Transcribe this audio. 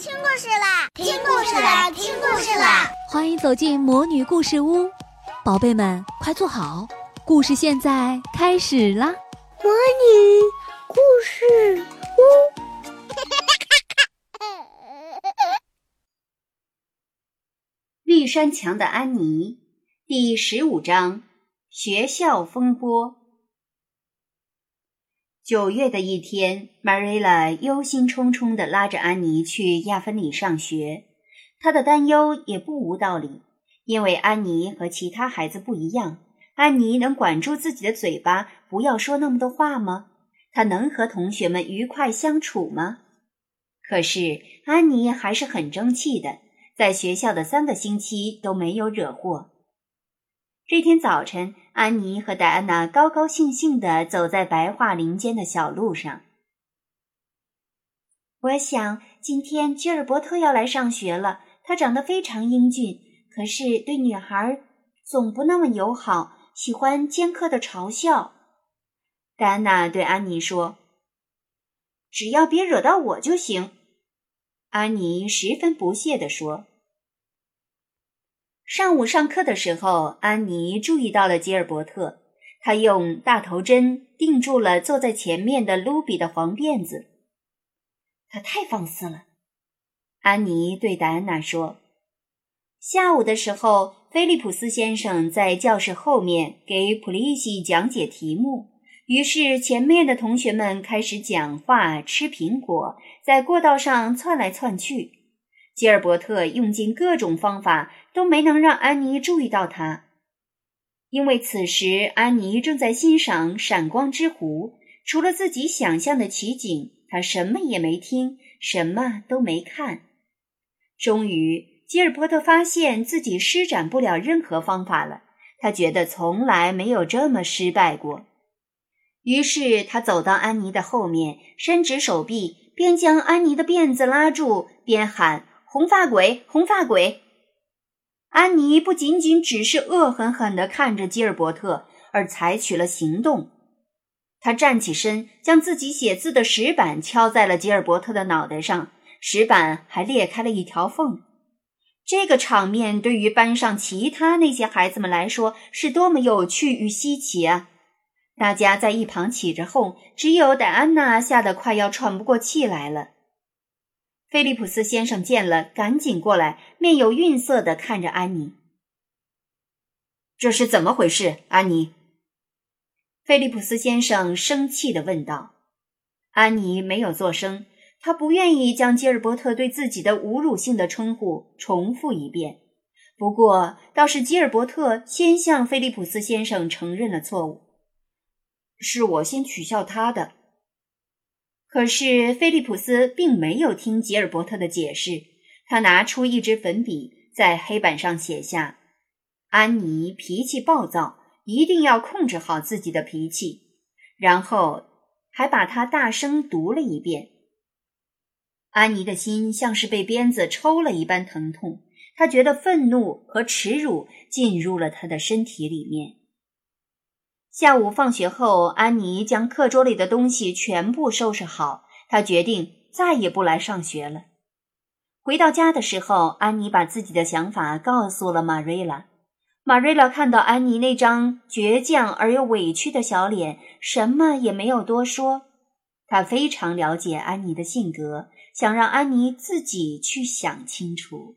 听故事啦！听故事啦！听故事啦！欢迎走进魔女故事屋，宝贝们快坐好，故事现在开始啦！魔女故事屋，绿山墙的安妮，第十五章：学校风波。九月的一天，Marilla 忧心忡忡地拉着安妮去亚芬里上学。她的担忧也不无道理，因为安妮和其他孩子不一样。安妮能管住自己的嘴巴，不要说那么多话吗？她能和同学们愉快相处吗？可是安妮还是很争气的，在学校的三个星期都没有惹祸。这天早晨，安妮和戴安娜高高兴兴地走在白桦林间的小路上。我想今天吉尔伯特要来上学了。他长得非常英俊，可是对女孩总不那么友好，喜欢尖刻的嘲笑。戴安娜对安妮说：“只要别惹到我就行。”安妮十分不屑地说。上午上课的时候，安妮注意到了吉尔伯特。他用大头针定住了坐在前面的卢比的黄辫子。他太放肆了，安妮对戴安娜说。下午的时候，菲利普斯先生在教室后面给普利西讲解题目，于是前面的同学们开始讲话、吃苹果，在过道上窜来窜去。吉尔伯特用尽各种方法，都没能让安妮注意到他，因为此时安妮正在欣赏《闪光之湖》，除了自己想象的奇景，她什么也没听，什么都没看。终于，吉尔伯特发现自己施展不了任何方法了，他觉得从来没有这么失败过。于是，他走到安妮的后面，伸直手臂，边将安妮的辫子拉住，边喊。红发鬼，红发鬼！安妮不仅仅只是恶狠狠地看着吉尔伯特，而采取了行动。她站起身，将自己写字的石板敲在了吉尔伯特的脑袋上，石板还裂开了一条缝。这个场面对于班上其他那些孩子们来说是多么有趣与稀奇啊！大家在一旁起着哄，只有戴安娜吓得快要喘不过气来了。菲利普斯先生见了，赶紧过来，面有愠色地看着安妮。这是怎么回事，安妮？菲利普斯先生生气地问道。安妮没有作声，她不愿意将吉尔伯特对自己的侮辱性的称呼重复一遍。不过，倒是吉尔伯特先向菲利普斯先生承认了错误。是我先取笑他的。可是，菲利普斯并没有听吉尔伯特的解释。他拿出一支粉笔，在黑板上写下：“安妮脾气暴躁，一定要控制好自己的脾气。”然后还把它大声读了一遍。安妮的心像是被鞭子抽了一般疼痛，她觉得愤怒和耻辱进入了她的身体里面。下午放学后，安妮将课桌里的东西全部收拾好。她决定再也不来上学了。回到家的时候，安妮把自己的想法告诉了玛瑞拉。玛瑞拉看到安妮那张倔强而又委屈的小脸，什么也没有多说。她非常了解安妮的性格，想让安妮自己去想清楚。